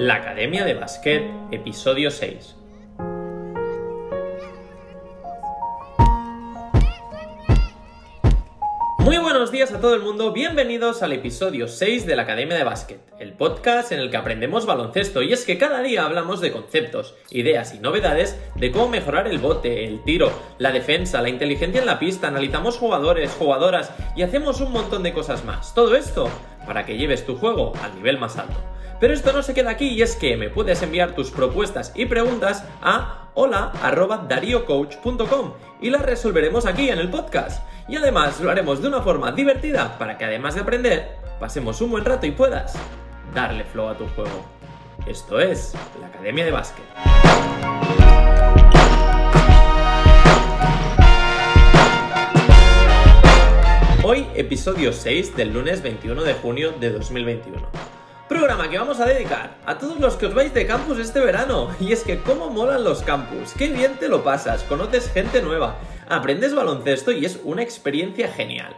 La Academia de Básquet, episodio 6. Muy buenos días a todo el mundo, bienvenidos al episodio 6 de la Academia de Básquet, el podcast en el que aprendemos baloncesto y es que cada día hablamos de conceptos, ideas y novedades de cómo mejorar el bote, el tiro, la defensa, la inteligencia en la pista, analizamos jugadores, jugadoras y hacemos un montón de cosas más. Todo esto para que lleves tu juego al nivel más alto. Pero esto no se queda aquí y es que me puedes enviar tus propuestas y preguntas a hola.dariocoach.com y las resolveremos aquí en el podcast. Y además lo haremos de una forma divertida para que además de aprender, pasemos un buen rato y puedas darle flow a tu juego. Esto es la Academia de Básquet. Hoy episodio 6 del lunes 21 de junio de 2021. Programa que vamos a dedicar a todos los que os vais de campus este verano. Y es que cómo molan los campus, qué bien te lo pasas, conoces gente nueva, aprendes baloncesto y es una experiencia genial.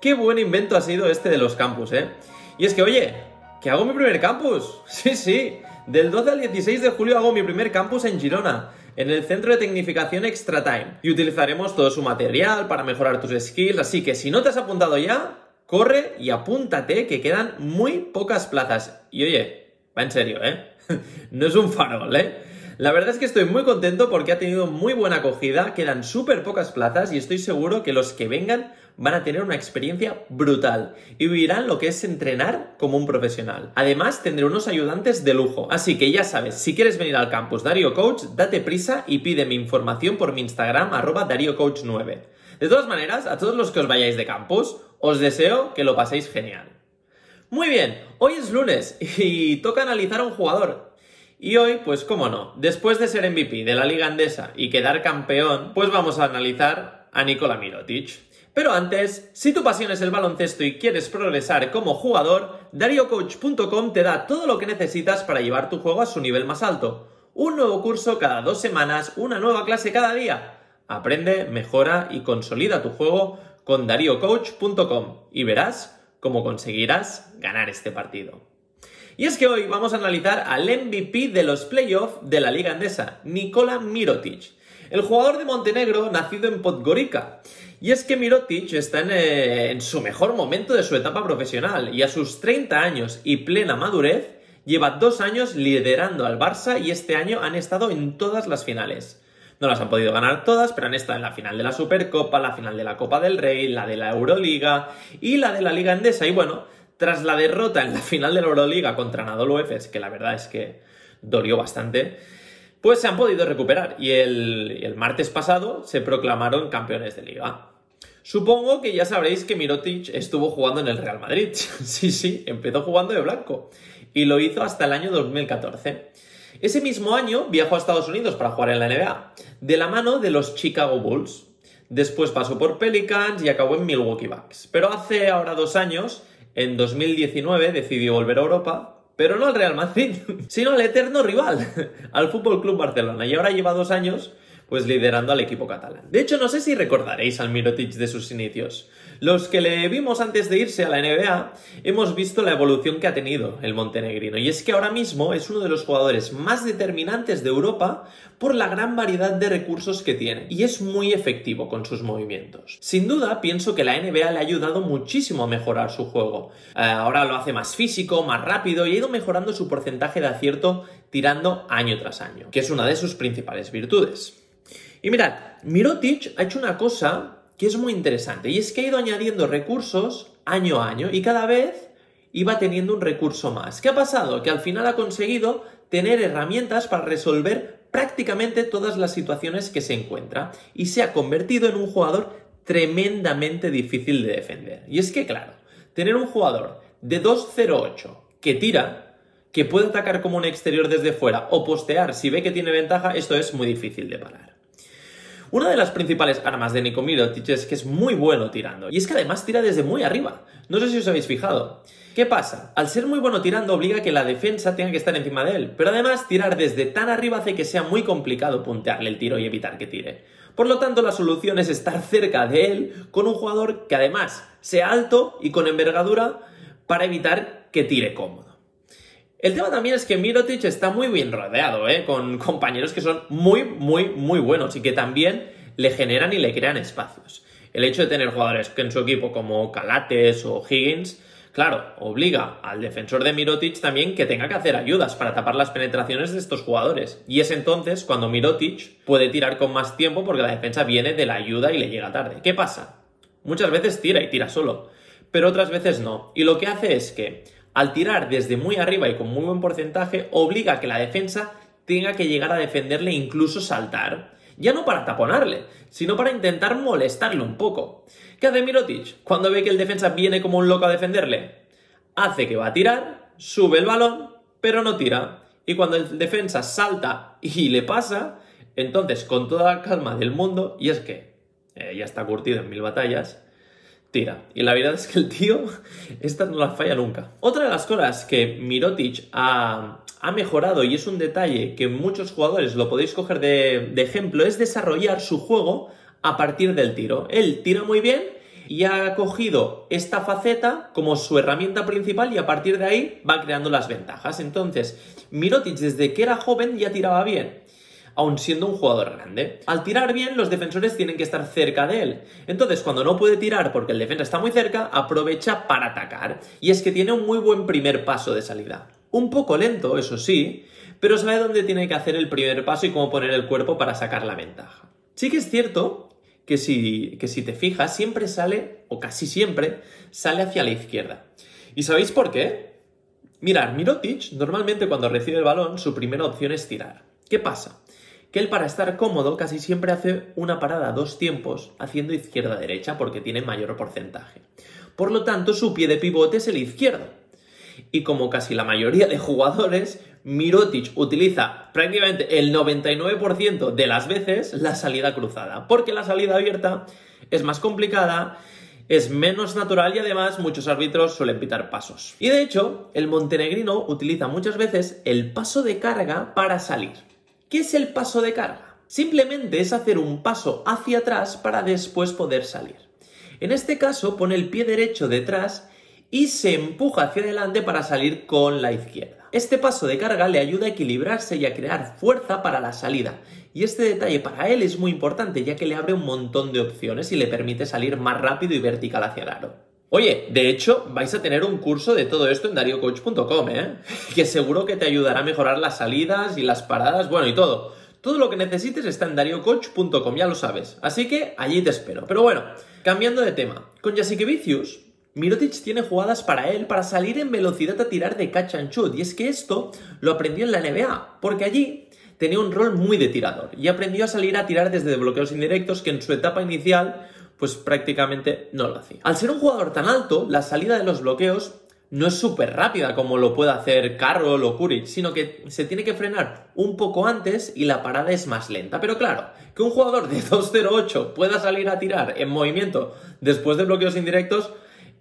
Qué buen invento ha sido este de los campus, ¿eh? Y es que, oye, que hago mi primer campus. Sí, sí, del 12 al 16 de julio hago mi primer campus en Girona en el centro de tecnificación Extra Time y utilizaremos todo su material para mejorar tus skills, así que si no te has apuntado ya, corre y apúntate que quedan muy pocas plazas. Y oye, va en serio, ¿eh? no es un farol, ¿eh? La verdad es que estoy muy contento porque ha tenido muy buena acogida, quedan súper pocas plazas y estoy seguro que los que vengan van a tener una experiencia brutal y vivirán lo que es entrenar como un profesional. Además, tendré unos ayudantes de lujo, así que ya sabes, si quieres venir al campus Dario Coach, date prisa y pídeme información por mi Instagram arroba DarioCoach9. De todas maneras, a todos los que os vayáis de campus, os deseo que lo paséis genial. Muy bien, hoy es lunes y toca analizar a un jugador. Y hoy, pues cómo no, después de ser MVP de la Liga Andesa y quedar campeón, pues vamos a analizar a Nikola Mirotic. Pero antes, si tu pasión es el baloncesto y quieres progresar como jugador, DarioCoach.com te da todo lo que necesitas para llevar tu juego a su nivel más alto. Un nuevo curso cada dos semanas, una nueva clase cada día. Aprende, mejora y consolida tu juego con dariocoach.com y verás cómo conseguirás ganar este partido. Y es que hoy vamos a analizar al MVP de los playoffs de la Liga Andesa, Nikola Mirotic, el jugador de Montenegro nacido en Podgorica. Y es que Mirotic está en, eh, en, su mejor momento de su etapa profesional y a sus 30 años y plena madurez lleva dos años liderando al Barça y este año han estado en todas las finales. No las han podido ganar todas, pero han estado en la final de la Supercopa, la final de la Copa del Rey, la de la Euroliga y la de la Liga Endesa. Y bueno, tras la derrota en la final de la Euroliga contra Anadolu Efes, que la verdad es que dolió bastante, pues se han podido recuperar y el, el martes pasado se proclamaron campeones de liga. Supongo que ya sabréis que Mirotic estuvo jugando en el Real Madrid. sí, sí, empezó jugando de blanco y lo hizo hasta el año 2014. Ese mismo año viajó a Estados Unidos para jugar en la NBA, de la mano de los Chicago Bulls. Después pasó por Pelicans y acabó en Milwaukee Bucks. Pero hace ahora dos años, en 2019, decidió volver a Europa, pero no al Real Madrid, sino al eterno rival, al Fútbol Club Barcelona. Y ahora lleva dos años pues liderando al equipo catalán. De hecho, no sé si recordaréis al Mirotic de sus inicios. Los que le vimos antes de irse a la NBA, hemos visto la evolución que ha tenido el montenegrino. Y es que ahora mismo es uno de los jugadores más determinantes de Europa por la gran variedad de recursos que tiene. Y es muy efectivo con sus movimientos. Sin duda, pienso que la NBA le ha ayudado muchísimo a mejorar su juego. Eh, ahora lo hace más físico, más rápido y ha ido mejorando su porcentaje de acierto tirando año tras año, que es una de sus principales virtudes. Y mirad, Mirotic ha hecho una cosa que es muy interesante y es que ha ido añadiendo recursos año a año y cada vez iba teniendo un recurso más. ¿Qué ha pasado? Que al final ha conseguido tener herramientas para resolver prácticamente todas las situaciones que se encuentra y se ha convertido en un jugador tremendamente difícil de defender. Y es que, claro, tener un jugador de 2-0-8 que tira, que puede atacar como un exterior desde fuera o postear si ve que tiene ventaja, esto es muy difícil de parar. Una de las principales armas de Nico es que es muy bueno tirando. Y es que además tira desde muy arriba. No sé si os habéis fijado. ¿Qué pasa? Al ser muy bueno tirando obliga a que la defensa tenga que estar encima de él. Pero además tirar desde tan arriba hace que sea muy complicado puntearle el tiro y evitar que tire. Por lo tanto, la solución es estar cerca de él con un jugador que además sea alto y con envergadura para evitar que tire cómodo. El tema también es que Mirotic está muy bien rodeado, ¿eh? con compañeros que son muy, muy, muy buenos y que también le generan y le crean espacios. El hecho de tener jugadores en su equipo como Calates o Higgins, claro, obliga al defensor de Mirotic también que tenga que hacer ayudas para tapar las penetraciones de estos jugadores. Y es entonces cuando Mirotic puede tirar con más tiempo porque la defensa viene de la ayuda y le llega tarde. ¿Qué pasa? Muchas veces tira y tira solo, pero otras veces no. Y lo que hace es que al tirar desde muy arriba y con muy buen porcentaje, obliga a que la defensa tenga que llegar a defenderle e incluso saltar. Ya no para taponarle, sino para intentar molestarle un poco. ¿Qué hace Mirotic? Cuando ve que el defensa viene como un loco a defenderle, hace que va a tirar, sube el balón, pero no tira. Y cuando el defensa salta y le pasa, entonces con toda la calma del mundo, y es que eh, ya está curtido en mil batallas, Y la verdad es que el tío, esta no la falla nunca. Otra de las cosas que Mirotic ha, mejorado, y es un detalle que muchos jugadores lo podéis coger de, de ejemplo, es desarrollar su juego a partir del tiro. Él tira muy bien y ha cogido esta faceta como su herramienta principal y a partir de ahí va creando las ventajas. Entonces, Mirotic desde que era joven ya tiraba bien aun siendo un jugador grande. Al tirar bien, los defensores tienen que estar cerca de él. Entonces, cuando no puede tirar porque el defensa está muy cerca, aprovecha para atacar. Y es que tiene un muy buen primer paso de salida. Un poco lento, eso sí, pero sabe dónde tiene que hacer el primer paso y cómo poner el cuerpo para sacar la ventaja. Sí que es cierto que si, que si te fijas, siempre sale, o casi siempre, sale hacia la izquierda. ¿Y sabéis por qué? Mirar, Mirotic normalmente cuando recibe el balón su primera opción es tirar. ¿Qué pasa? Que él para estar cómodo casi siempre hace una parada dos tiempos haciendo izquierda-derecha porque tiene mayor porcentaje. Por lo tanto, su pie de pivote es el izquierdo. Y como casi la mayoría de jugadores, Mirotic utiliza prácticamente el 99% de las veces la salida cruzada, porque la salida abierta es más complicada, es menos natural y además muchos árbitros suelen pitar pasos. Y de hecho, el montenegrino utiliza muchas veces el paso de carga para salir. ¿Qué es el paso de carga? Simplemente es hacer un paso hacia atrás para después poder salir. En este caso pone el pie derecho detrás y se empuja hacia adelante para salir con la izquierda. Este paso de carga le ayuda a equilibrarse y a crear fuerza para la salida. Y este detalle para él es muy importante ya que le abre un montón de opciones y le permite salir más rápido y vertical hacia el aro. Oye, de hecho, vais a tener un curso de todo esto en dariocoach.com, ¿eh? Que seguro que te ayudará a mejorar las salidas y las paradas, bueno, y todo. Todo lo que necesites está en dariocoach.com, ya lo sabes. Así que allí te espero. Pero bueno, cambiando de tema. Con Jasikevicius, Mirotic tiene jugadas para él para salir en velocidad a tirar de catch and shoot. Y es que esto lo aprendió en la NBA, porque allí tenía un rol muy de tirador y aprendió a salir a tirar desde bloqueos indirectos que en su etapa inicial pues prácticamente no lo hacía. Al ser un jugador tan alto, la salida de los bloqueos no es súper rápida como lo puede hacer Carroll o Kuric, sino que se tiene que frenar un poco antes y la parada es más lenta. Pero claro, que un jugador de 2.08 pueda salir a tirar en movimiento después de bloqueos indirectos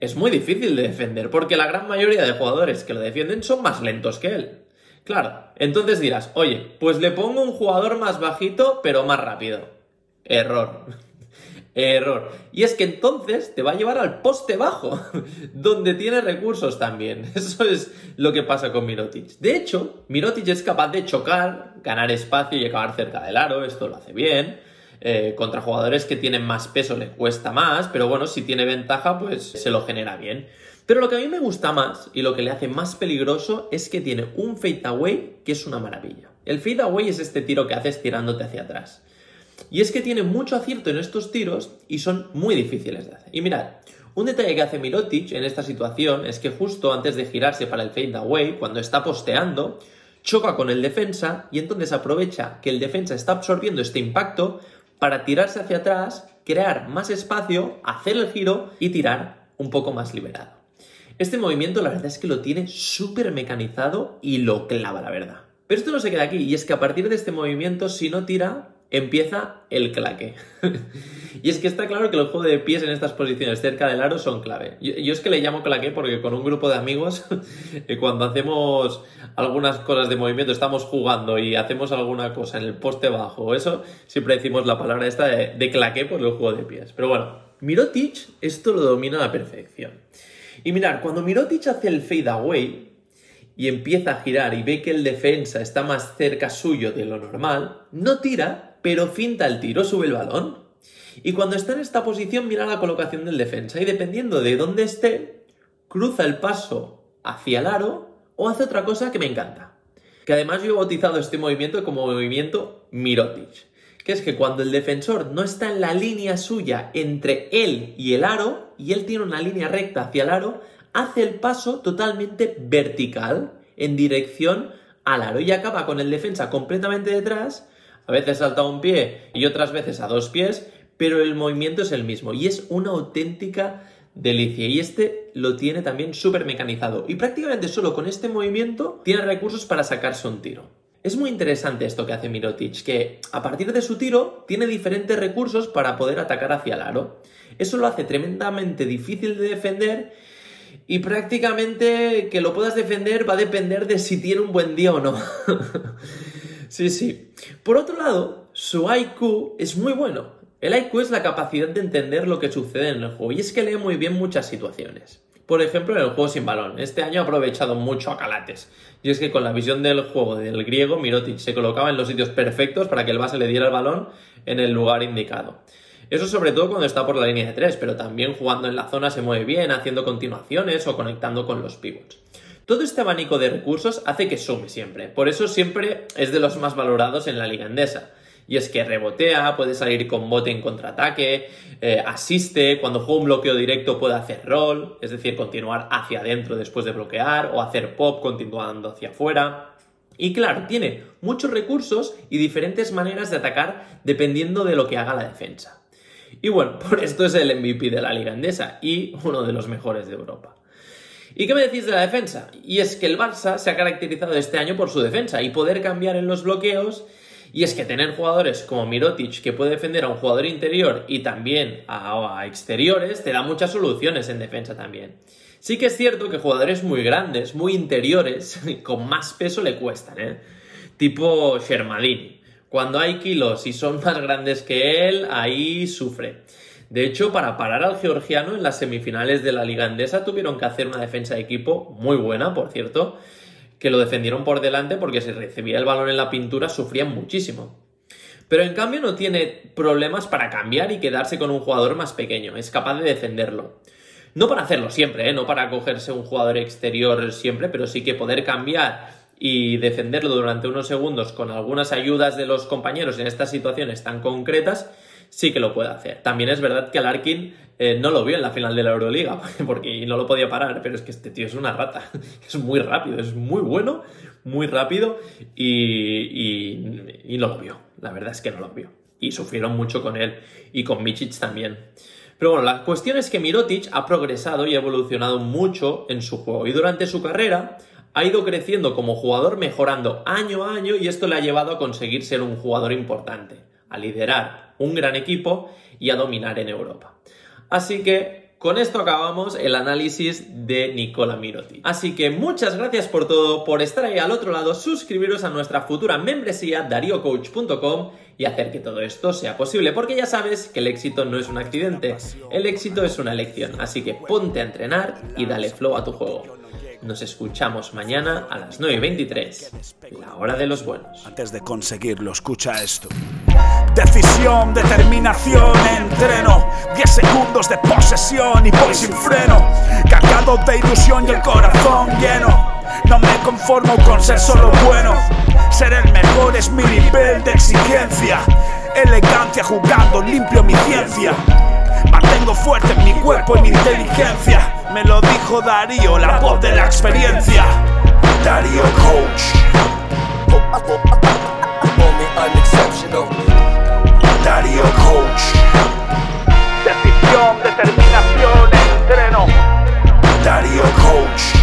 es muy difícil de defender, porque la gran mayoría de jugadores que lo defienden son más lentos que él. Claro, entonces dirás, oye, pues le pongo un jugador más bajito pero más rápido. Error. Error. Y es que entonces te va a llevar al poste bajo, donde tiene recursos también. Eso es lo que pasa con Mirotic. De hecho, Mirotic es capaz de chocar, ganar espacio y acabar cerca del aro, esto lo hace bien. Eh, contra jugadores que tienen más peso le cuesta más, pero bueno, si tiene ventaja, pues se lo genera bien. Pero lo que a mí me gusta más y lo que le hace más peligroso es que tiene un fade away que es una maravilla. El fade away es este tiro que haces tirándote hacia atrás. Y es que tiene mucho acierto en estos tiros y son muy difíciles de hacer. Y mirad, un detalle que hace Mirotic en esta situación es que justo antes de girarse para el fade away, cuando está posteando, choca con el defensa y entonces aprovecha que el defensa está absorbiendo este impacto para tirarse hacia atrás, crear más espacio, hacer el giro y tirar un poco más liberado. Este movimiento la verdad es que lo tiene súper mecanizado y lo clava, la verdad. Pero esto no se queda aquí, y es que a partir de este movimiento, si no tira, empieza el claque. y es que está claro que los juegos de pies en estas posiciones cerca del aro son clave. Yo, es que le llamo claque porque con un grupo de amigos, eh, cuando hacemos algunas cosas de movimiento, estamos jugando y hacemos alguna cosa en el poste bajo o eso, siempre decimos la palabra esta de, claque por el juego de pies. Pero bueno, Mirotic esto lo domina a la perfección. Y mirar, cuando Mirotic hace el fade away, y empieza a girar y ve que el defensa está más cerca suyo de lo normal, no tira, pero finta el tiro, sube el balón. Y cuando está en esta posición mira la colocación del defensa y dependiendo de dónde esté, cruza el paso hacia el aro o hace otra cosa que me encanta. Que además yo he bautizado este movimiento como movimiento Mirotic, que es que cuando el defensor no está en la línea suya entre él y el aro, y él tiene una línea recta hacia el aro, hace el paso totalmente vertical en dirección al aro y acaba con el defensa completamente detrás, a veces salta a un pie y otras veces a dos pies, pero el movimiento es el mismo y es una auténtica delicia. Y este lo tiene también súper mecanizado y prácticamente solo con este movimiento tiene recursos para sacarse un tiro. Es muy interesante esto que hace Mirotic, que a partir de su tiro tiene diferentes recursos para poder atacar hacia el aro. Eso lo hace tremendamente difícil de defender y prácticamente que lo puedas defender va a depender de si tiene un buen día o no. sí, sí. Por otro lado, su IQ es muy bueno. El IQ es la capacidad de entender lo que sucede en el juego y es que lee muy bien muchas situaciones. Por ejemplo, en el juego sin balón. Este año ha aprovechado mucho a Calates. Y es que con la visión del juego del griego, Mirotic se colocaba en los sitios perfectos para que el base le diera el balón en el lugar indicado. Eso sobre todo cuando está por la línea de 3, pero también jugando en la zona se mueve bien, haciendo continuaciones o conectando con los pivots. Todo este abanico de recursos hace que sume siempre, por eso siempre es de los más valorados en la liga endesa. Y es que rebotea, puede salir con bote en contraataque, eh, asiste, cuando juega un bloqueo directo puede hacer roll, es decir, continuar hacia adentro después de bloquear, o hacer pop continuando hacia afuera. Y claro, tiene muchos recursos y diferentes maneras de atacar dependiendo de lo que haga la defensa. Y bueno, por esto es el MVP de la Liga Endesa y uno de los mejores de Europa. ¿Y qué me decís de la defensa? Y es que el Barça se ha caracterizado este año por su defensa y poder cambiar en los bloqueos. Y es que tener jugadores como Mirotic que puede defender a un jugador interior y también a, exteriores te da muchas soluciones en defensa también. Sí que es cierto que jugadores muy grandes, muy interiores, con más peso le cuestan, ¿eh? Tipo Shermadini. Cuando hay kilos y son más grandes que él, ahí sufre. De hecho, para parar al georgiano en las semifinales de la Liga Andesa tuvieron que hacer una defensa de equipo muy buena, por cierto, que lo defendieron por delante porque si recibía el balón en la pintura sufrían muchísimo. Pero en cambio no tiene problemas para cambiar y quedarse con un jugador más pequeño, es capaz de defenderlo. No para hacerlo siempre, ¿eh? no para cogerse un jugador exterior siempre, pero sí que poder cambiar y defenderlo durante unos segundos con algunas ayudas de los compañeros en estas situaciones tan concretas, sí que lo puede hacer. También es verdad que Larkin eh, no lo vio en la final de la Euroliga, porque no lo podía parar, pero es que este tío es una rata. Es muy rápido, es muy bueno, muy rápido y, no lo vio. La verdad es que no lo vio. Y sufrieron mucho con él y con Michic también. Pero bueno, la cuestión es que Mirotic ha progresado y ha evolucionado mucho en su juego y durante su carrera ha ido creciendo como jugador, mejorando año a año y esto le ha llevado a conseguir ser un jugador importante, a liderar un gran equipo y a dominar en Europa. Así que con esto acabamos el análisis de Nicola Mirotic. Así que muchas gracias por todo, por estar ahí al otro lado, suscribiros a nuestra futura membresía dariocoach.com y hacer que todo esto sea posible, porque ya sabes que el éxito no es un accidente, el éxito es una elección, así que ponte a entrenar y dale flow a tu juego. Nos escuchamos mañana a las 9.23, la hora de los buenos. Antes de conseguirlo, escucha esto. Decisión, determinación, entreno. 10 segundos de posesión y voy sin freno. Cargado de ilusión y el corazón lleno. No me conformo con ser solo bueno. Ser el mejor es mi nivel de exigencia. Elegancia jugando, limpio mi ciencia. Mantengo fuerte mi cuerpo y mi inteligencia. Me lo dijo Darío, la voz de la experiencia. Darío Coach. Mario Coach. Decisión, determinación, entreno. Dario Coach.